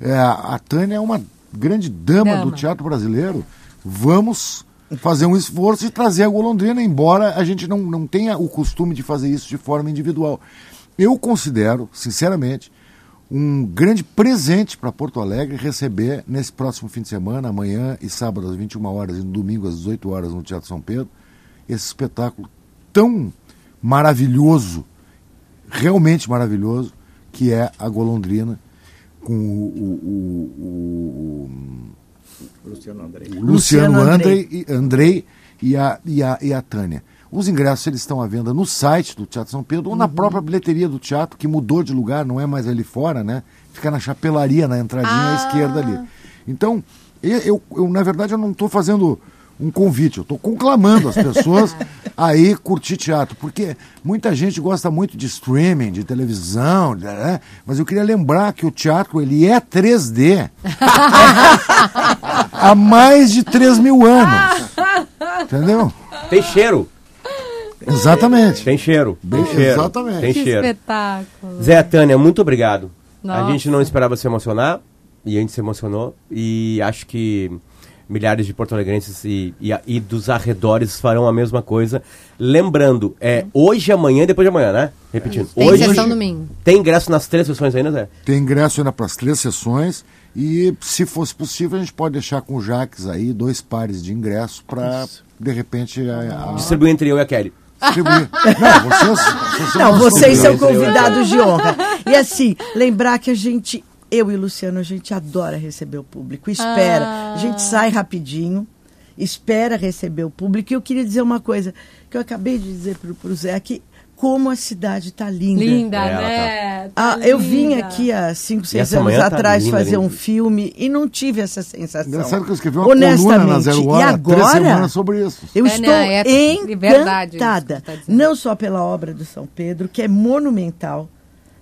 É, a Tânia é uma grande dama, dama, do teatro brasileiro. Vamos fazer um esforço e trazer a golondrina, embora a gente não, não tenha o costume de fazer isso de forma individual. Eu considero, sinceramente, um grande presente para Porto Alegre receber nesse próximo fim de semana, amanhã e sábado às 21 horas e no domingo às 18 horas no Teatro São Pedro, esse espetáculo tão maravilhoso, realmente maravilhoso, que é a golondrina com o, o, o, o Luciano Andrei, Luciano Andrei, Andrei e, a, e, a, e a Tânia. Os ingressos eles estão à venda no site do Teatro São Pedro ou na uhum. própria bilheteria do teatro, que mudou de lugar, não é mais ali fora, né? Fica na chapelaria, na entradinha ah. à esquerda ali. Então, eu, eu, eu na verdade, eu não estou fazendo um convite. Eu estou conclamando as pessoas a ir curtir teatro, porque muita gente gosta muito de streaming, de televisão, né? mas eu queria lembrar que o teatro ele é 3D há mais de 3 mil anos. Entendeu? Tem cheiro. Exatamente. Tem cheiro. Tem cheiro. Exatamente. Tem que cheiro. espetáculo. Zé Tânia, muito obrigado. Nossa. A gente não esperava se emocionar e a gente se emocionou e acho que milhares de porto-alegrenses e, e, e, dos arredores farão a mesma coisa. Lembrando, é hoje, amanhã e depois de amanhã, né? Repetindo. Tem hoje, sessão domingo. Tem ingresso nas três sessões ainda, Zé? Tem ingresso ainda para as três sessões. E, se fosse possível, a gente pode deixar com o Jaques aí dois pares de ingressos para, de repente... A, a... Distribuir entre eu e a Kelly. Distribuir. Não, vocês, vocês, Não, vocês são convidados de honra. E assim, lembrar que a gente eu e o Luciano, a gente adora receber o público, espera. Ah. A gente sai rapidinho, espera receber o público. E eu queria dizer uma coisa que eu acabei de dizer para o Zé, que como a cidade está linda. Linda, é, né? Tá... Ah, eu vim aqui há 5, 6 anos tá atrás linda, fazer linda. um filme e não tive essa sensação. Engraçado que eu escrevi uma Honestamente. na Zero Hora, e agora, sobre isso. Eu é, estou né, é encantada, tá não só pela obra do São Pedro, que é monumental,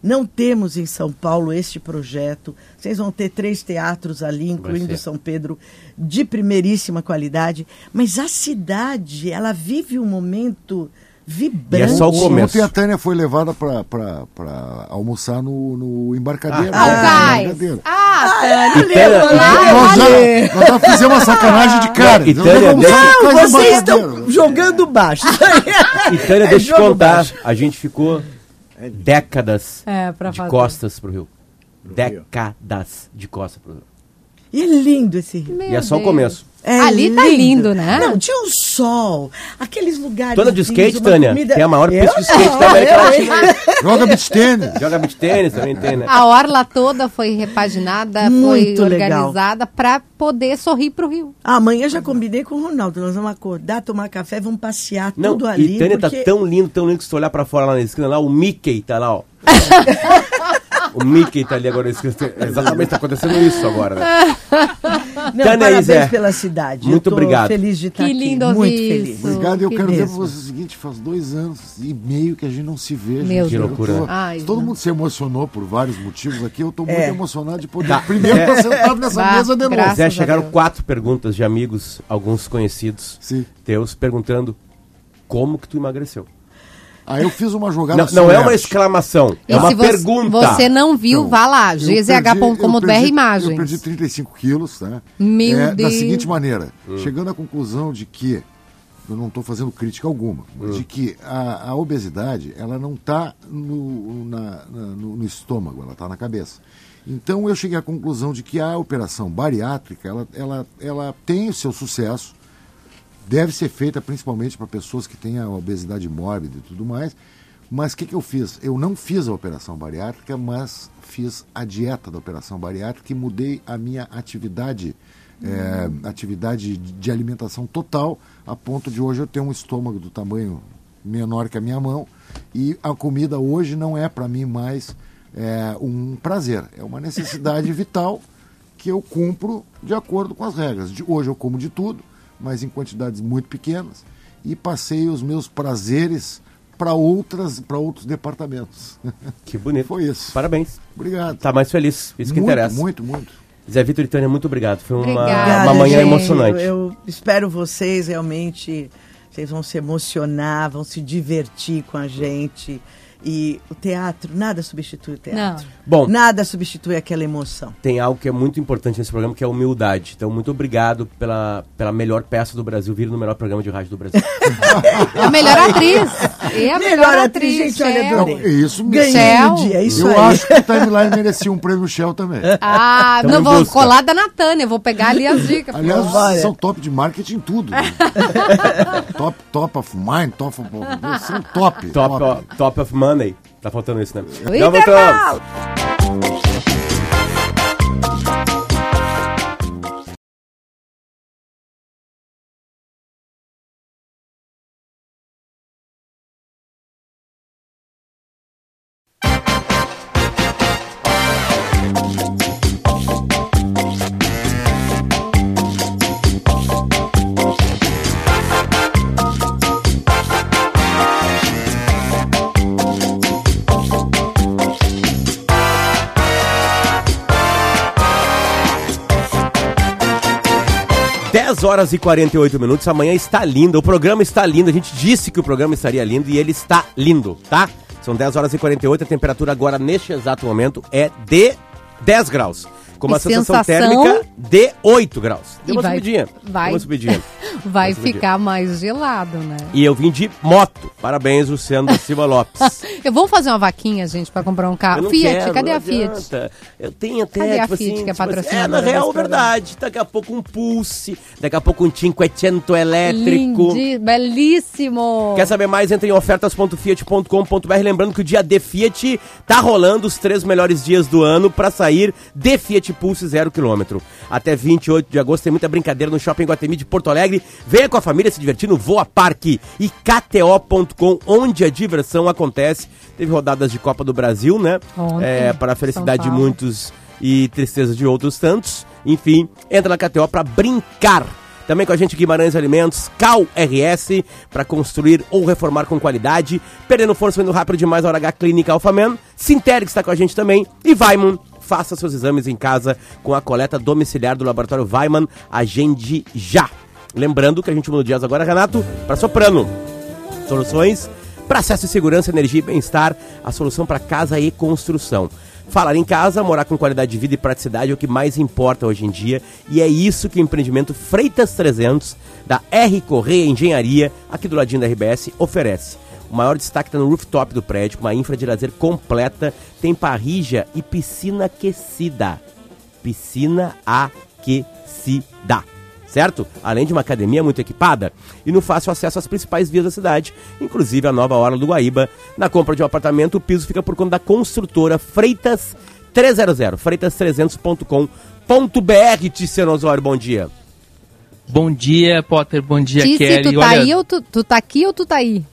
não temos em São Paulo este projeto. Vocês vão ter três teatros ali, incluindo São Pedro, de primeiríssima qualidade. Mas a cidade, ela vive um momento vibrante. E é só o começo. Ontem a Tânia foi levada para almoçar no, no embarcadeiro. Ah, é, embarcadeiro. ah Tânia, levou lá. Nós já, nós já fizemos uma sacanagem de cara. E Tânia, não, vocês estão jogando baixo. e Tânia, é deixa eu te contar, baixo. a gente ficou décadas é, de fazer. costas pro Rio. Pro décadas Rio. de costas pro Rio. E é lindo esse rio. Meu e é só Deus. o começo. É Ali tá lindo, né? Não, tinha um sol, aqueles lugares. Toda de skate, Tânia? comida- Tem a maior Eu pista de skate da América eu- Latina. Joga beach tênis. Joga beat tênis também tem, né? A orla toda foi repaginada, Muito foi legal. organizada para poder sorrir pro rio. Amanhã já combinei com o Ronaldo. Nós vamos acordar, tomar café, vamos passear Não, tudo ali. e Tânia porque... tá tão lindo, tão lindo que se tu olhar pra fora lá na esquina, lá o Mickey tá lá, ó. o Mickey tá ali agora. Exatamente, tá acontecendo isso agora, né? Não, Tânia parabéns Isé, pela cidade. muito Eu tô obrigado. feliz de estar Que aqui. lindo Muito ouvir feliz. isso. Obrigado, eu Que quero dizer mesmo. pra vocês o seguinte, faz dois anos e meio que a gente não se vê. Meu gente. Que loucura, tô-? Ai, todo não. mundo se emocionou por vários motivos aqui, eu tô muito É. emocionado de poder Tá. primeiro É. estar sentado nessa Bah, mesa de novo. Zé, chegaram quatro perguntas de amigos, alguns conhecidos Sim. teus, perguntando como que tu emagreceu. Aí eu fiz uma jogada Não, não é uma exclamação, é e uma se você, pergunta. você não viu, Não, vá lá, gzh.com.br perdi- imagens. Eu perdi 35 quilos, né? Meu é, Da Deus. seguinte maneira, chegando à conclusão de que, eu não estou fazendo crítica alguma, mas de que a, a obesidade, ela não está no, na- na- no, no estômago, ela está na cabeça. Então eu cheguei à conclusão de que a operação bariátrica, ela, ela, ela tem o seu sucesso, deve ser feita principalmente para pessoas que têm a obesidade mórbida e tudo mais. Mas o que, que eu fiz? Eu não fiz a operação bariátrica, mas fiz a dieta da operação bariátrica e mudei a minha atividade, é, atividade de alimentação total, a ponto de hoje eu ter um estômago do tamanho menor que a minha mão e a comida hoje não é para mim mais é, um prazer, é uma necessidade vital que eu cumpro de acordo com as regras. De, hoje eu como de tudo, mas em quantidades muito pequenas, e passei os meus prazeres para outras para outros departamentos. Que bonito. Foi isso. Parabéns. Obrigado. Tá mais feliz, isso que muito, interessa. Muito, muito. Zé Vitor e Tânia, muito obrigado. Foi uma, Obrigada, uma manhã gente. emocionante. Eu, eu espero vocês realmente. Vocês vão se emocionar, vão se divertir com a gente. E o teatro, nada substitui o teatro. Bom, Nada substitui aquela emoção. tem algo que é muito importante nesse programa, que é a humildade. Então, muito obrigado pela, pela melhor peça do Brasil, vir no melhor programa de rádio do Brasil. A melhor atriz. E a melhor, atriz, gente, olha, adorei. É isso mesmo. Ganhei dia, é isso eu aí. acho que o Timeline merecia um prêmio Shell também. Ah, Tamo não vou busca. colada na Tânia, vou pegar ali as dicas. Aliás, Olha. são top de marketing em tudo. né? top, top of mind, top of... São top. top, ó, top of Money. Tá faltando isso, né? O Já voltamos. Intervalo. Dez horas e 48 minutos, amanhã está lindo, o programa está lindo, a gente disse que o programa estaria lindo e ele está lindo, tá? São 10 horas e 48, a temperatura agora neste exato momento é de 10 graus. Com uma sensação, sensação- térmica de 8 graus. Deu E uma vai- subidinha. vai- uma subidinha. Vai subidinha. ficar mais gelado, né? E eu vim de moto. Parabéns, Luciano da Silva Lopes. Eu vou fazer uma vaquinha, gente, pra comprar um carro. Fiat, quero, cadê a Fiat? adianta. Eu tenho até, Cadê a tipo Fiat, assim, que é tipo assim, patrocinadora É, na real, verdade. Daqui a pouco um Pulse, daqui a pouco um Cinquecento elétrico. Lindi, belíssimo. Quer saber mais? Entre em ofertas.fiat.com.br. Lembrando que o dia de Fiat tá rolando os três melhores dias do ano para sair de Fiat Pulse zero quilômetro. Até 28 de agosto tem muita brincadeira no Shopping Guatemi de Porto Alegre. Venha com a família se divertir no Voa Parque e KTO.com, onde a diversão acontece. Teve rodadas de Copa do Brasil, né? Ontem, É, para a felicidade de muitos e tristeza de outros tantos. Enfim, entra na KTO para brincar. Também com a gente Guimarães Alimentos, Cal RS, para construir ou reformar com qualidade. Perdendo força, indo rápido demais, a Hora H Clínica Alphaman. Sintex está com a gente também. E Weiman, faça seus exames em casa com a coleta domiciliar do Laboratório Weiman. Agende já. Lembrando que a gente muda dias agora, Renato, para Soprano. Soluções para acesso e segurança, energia e bem-estar, a solução para casa e construção. Falar em casa, morar com qualidade de vida e praticidade é o que mais importa hoje em dia, e é isso que o empreendimento Freitas 300 da R Correia Engenharia, aqui do ladinho da RBS, oferece. O maior destaque está no rooftop do prédio, com uma infra de lazer completa, tem parrija e piscina aquecida. Piscina aquecida. certo? Além de uma academia muito equipada e no fácil acesso às principais vias da cidade, inclusive a nova Hora do Guaíba. Na compra de um apartamento, o piso fica por conta da construtora Freitas 300, freitas300.com.br. Tiziano Osório, bom dia. Bom dia, Potter. Bom dia, Tizi, Kelly. tu tá Olha, aí ou tu, tu tá aqui ou tu tá aí?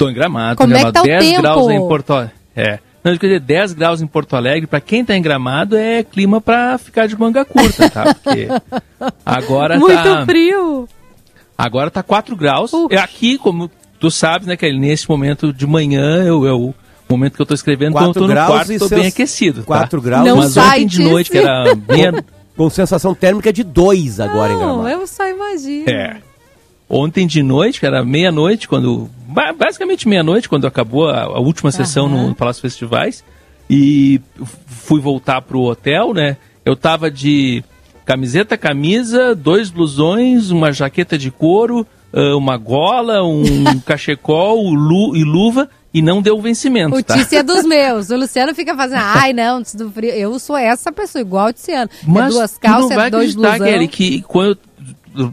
Tô em Gramado. Como tô em é que Gramado. tá o 10 tempo? graus em Porto Alegre. É. Não, eu quer dizer, 10 graus em Porto Alegre, pra quem tá em Gramado, é clima pra ficar de manga curta, tá? Porque agora Muito tá... frio. Agora tá 4 graus. Uf. É aqui, como tu sabes, né, Kelly, nesse momento de manhã, eu, eu, o momento que eu tô escrevendo, então eu tô no quarto, tô bem aquecido, tá? 4 graus. Não Mas sai ontem de noite, que era meia... Com sensação térmica de 2 agora em Não, Gramado. eu só imagino. É. Ontem de noite, que era meia-noite, quando. ba- Basicamente meia-noite, quando acabou a, a última sessão Aham. no Palácio Festivais. E fui voltar pro hotel, né? Eu tava de camiseta, camisa, dois blusões, uma jaqueta de couro, ah, uma gola, um cachecol lu- e luva, e não deu vencimento, O tá? Tice é dos meus. O Luciano fica fazendo, ai não, antes do frio. Eu sou essa pessoa, igual o Tiziano. Mas é duas tu não calças, vai é dois acreditar, blusão. Kelly, que quando eu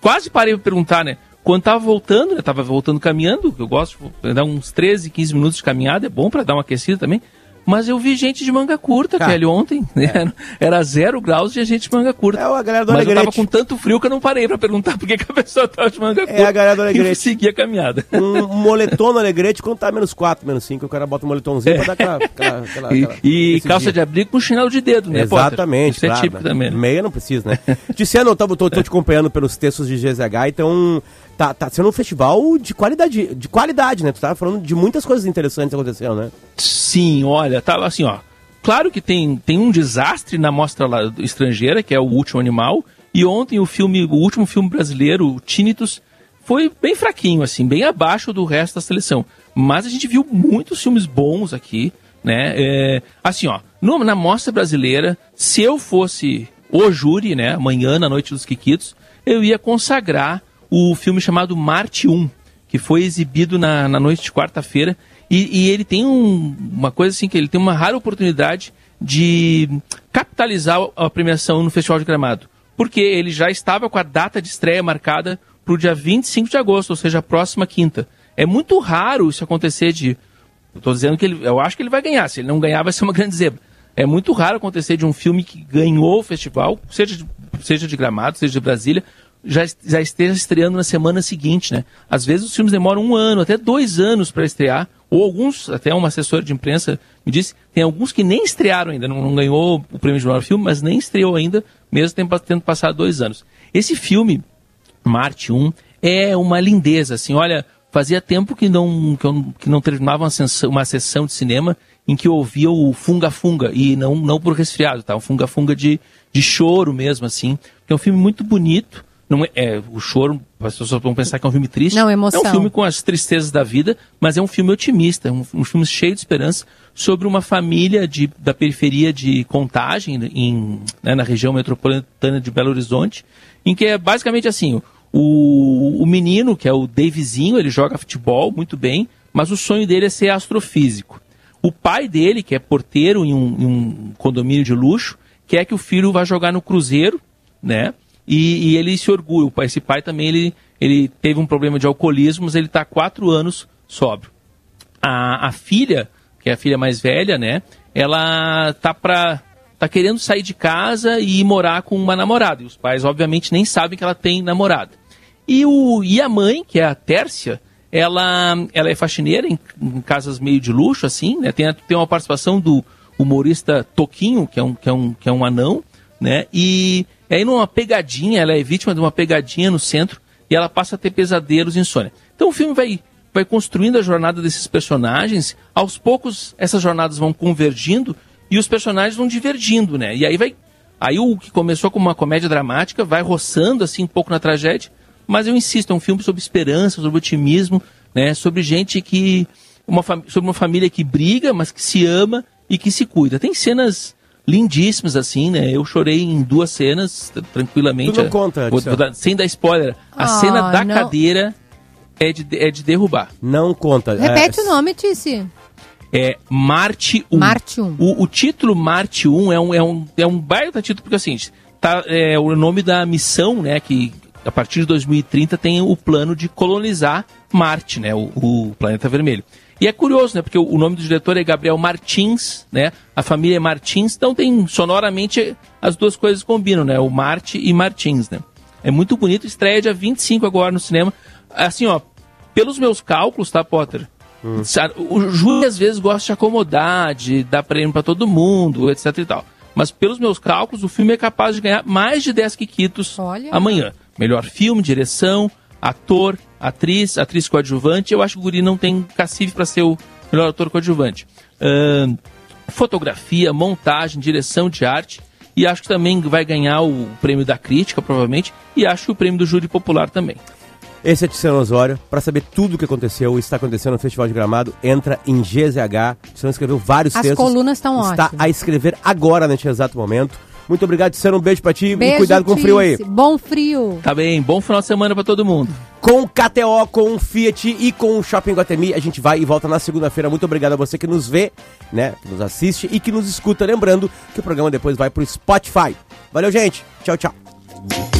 quase parei pra perguntar, né? Quando tava voltando, eu tava voltando caminhando, eu gosto de dar uns 13, 15 minutos de caminhada, é bom pra dar uma aquecida também. Mas eu vi gente de manga curta, Cara, Kelly, ontem. Era, era zero graus e a gente de manga curta. É a galera do Mas eu tava Alegrete. com tanto frio que eu não parei pra perguntar por que que a pessoa tava de manga curta. É a galera do E Alegrete. segui a caminhada. Um moletom no Alegrete quando tá menos 4, menos 5, o cara bota um moletomzinho pra dar aquela. aquela, aquela, E, aquela- e calça dia. de abrigo com chinelo de dedo, né, Potter? Exatamente, Isso é claro, típico né? também. né? Meia não precisa, né? Tiziano, eu tô, tô, tô te acompanhando pelos textos de GZH, então tá, tá sendo um festival de qualidade, de qualidade, né? Tu tava falando de muitas coisas interessantes acontecendo, né? Sim, olha, tava assim, ó. Claro que tem, tem um desastre na mostra lá estrangeira, que é o último animal. E ontem o filme, o último filme brasileiro, o Tinnitus, foi bem fraquinho, assim, bem abaixo do resto da seleção. Mas a gente viu muitos filmes bons aqui, né? É, assim, ó, no- na mostra brasileira, se eu fosse o júri, né, amanhã na Noite dos Quiquitos, eu ia consagrar o filme chamado Marte 1, que foi exibido na, na noite de quarta-feira. E, e ele tem um- uma coisa assim, que ele tem uma rara oportunidade de capitalizar a premiação no Festival de Gramado. Porque ele já estava com a data de estreia marcada para o dia 25 de agosto, ou seja, a próxima quinta. É muito raro isso acontecer de. Tô dizendo que ele, eu acho que ele vai ganhar. Se ele não ganhar, vai ser uma grande zebra. É muito raro acontecer de um filme que ganhou o festival, seja de, seja de Gramado, seja de Brasília, já, já esteja estreando na semana seguinte, né? Às vezes os filmes demoram um ano, até dois anos para estrear, ou alguns, até uma assessora de imprensa me disse, tem alguns que nem estrearam ainda, não, não ganhou o prêmio de melhor filme, mas nem estreou ainda, mesmo tendo, tendo passado dois anos. Esse filme, Marte 1 é uma lindeza, assim, olha, fazia tempo que não, que eu, que não terminava uma sessão, uma sessão de cinema em que eu ouvia o funga-funga, e não, não por resfriado, tá? Um funga-funga de, de choro mesmo, assim, é um filme muito bonito, não é, é, o choro, as pessoas vão pensar que é um filme triste. Não, emoção. É um filme com as tristezas da vida, mas é um filme otimista, é um, um filme cheio de esperança sobre uma família de, da periferia de Contagem, em, né, na região metropolitana de Belo Horizonte, em que é basicamente assim, o, o menino, que é o Davizinho, ele joga futebol muito bem, mas o sonho dele é ser astrofísico. O pai dele, que é porteiro em um, em um condomínio de luxo, quer que o filho vá jogar no Cruzeiro, né? E, e ele se orgulha. Esse pai também ele, ele teve um problema de alcoolismo, mas ele está há quatro anos sóbrio. A, a filha, que é a filha mais velha, né? Ela tá para tá querendo sair de casa e ir morar com uma namorada. E os pais, obviamente, nem sabem que ela tem namorada. E, o, e a mãe, que é a Tércia, ela, ela é faxineira em, em casas meio de luxo, assim, né? Tem, tem uma participação do humorista Toquinho, que é um, que é um, que é um anão, né? E aí numa pegadinha, ela é vítima de uma pegadinha no centro e ela passa a ter pesadelos e insônia. Então o filme vai, vai construindo a jornada desses personagens, aos poucos essas jornadas vão convergindo e os personagens vão divergindo, né? E aí vai. Aí o que começou como uma comédia dramática vai roçando assim um pouco na tragédia, mas eu insisto, é um filme sobre esperança, sobre otimismo, né? Sobre gente que. Uma, sobre uma família que briga, mas que se ama e que se cuida. Tem cenas lindíssimas, assim, né? Eu chorei em duas cenas, tranquilamente. Tu não conta, Vou- vou dar- sem dar spoiler. A Ah, cena da não. cadeira é de, é de derrubar. Não conta. Repete é, o nome, Tice. É Marte 1. Marte 1. O, o título Marte 1 é um, é um, é um baita título, porque assim, tá, é, o nome da missão, né, que a partir de 2030 tem o plano de colonizar Marte, né, o, o planeta vermelho. E é curioso, né, porque o, nome do diretor é Gabriel Martins, né, a família é Martins, então tem sonoramente as duas coisas combinam, né, o Marte e Martins, né. É muito bonito, estreia dia 25 agora no cinema. Assim, ó, pelos meus cálculos, tá, Potter? Hum. O Júlio às vezes gosta de acomodar, de dar prêmio para todo mundo, etc e tal. Mas pelos meus cálculos, o filme é capaz de ganhar mais de 10 quiquitos Olha. amanhã. Melhor filme, direção, ator, atriz, atriz coadjuvante. Eu acho que o Guri não tem cacife para ser o melhor ator coadjuvante. Uh, fotografia, montagem, direção de arte. E acho que também vai ganhar o prêmio da crítica, provavelmente. E acho que o prêmio do júri popular também. Esse é Tiziano Osório. Para saber tudo o que aconteceu e está acontecendo no Festival de Gramado, entra em GZH. Tiziano escreveu vários As textos. As colunas estão ótimas. Está a escrever agora, neste exato momento. Muito obrigado, Tiziano. Um beijo pra ti beijo, e cuidado com o frio aí. Bom frio. Tá bem, bom final de semana para todo mundo. Com o KTO, com o Fiat e com o Shopping Guatemi, a gente vai e volta na segunda-feira. Muito obrigado a você que nos vê, né, que nos assiste e que nos escuta. Lembrando que o programa depois vai pro Spotify. Valeu, gente. Tchau, tchau.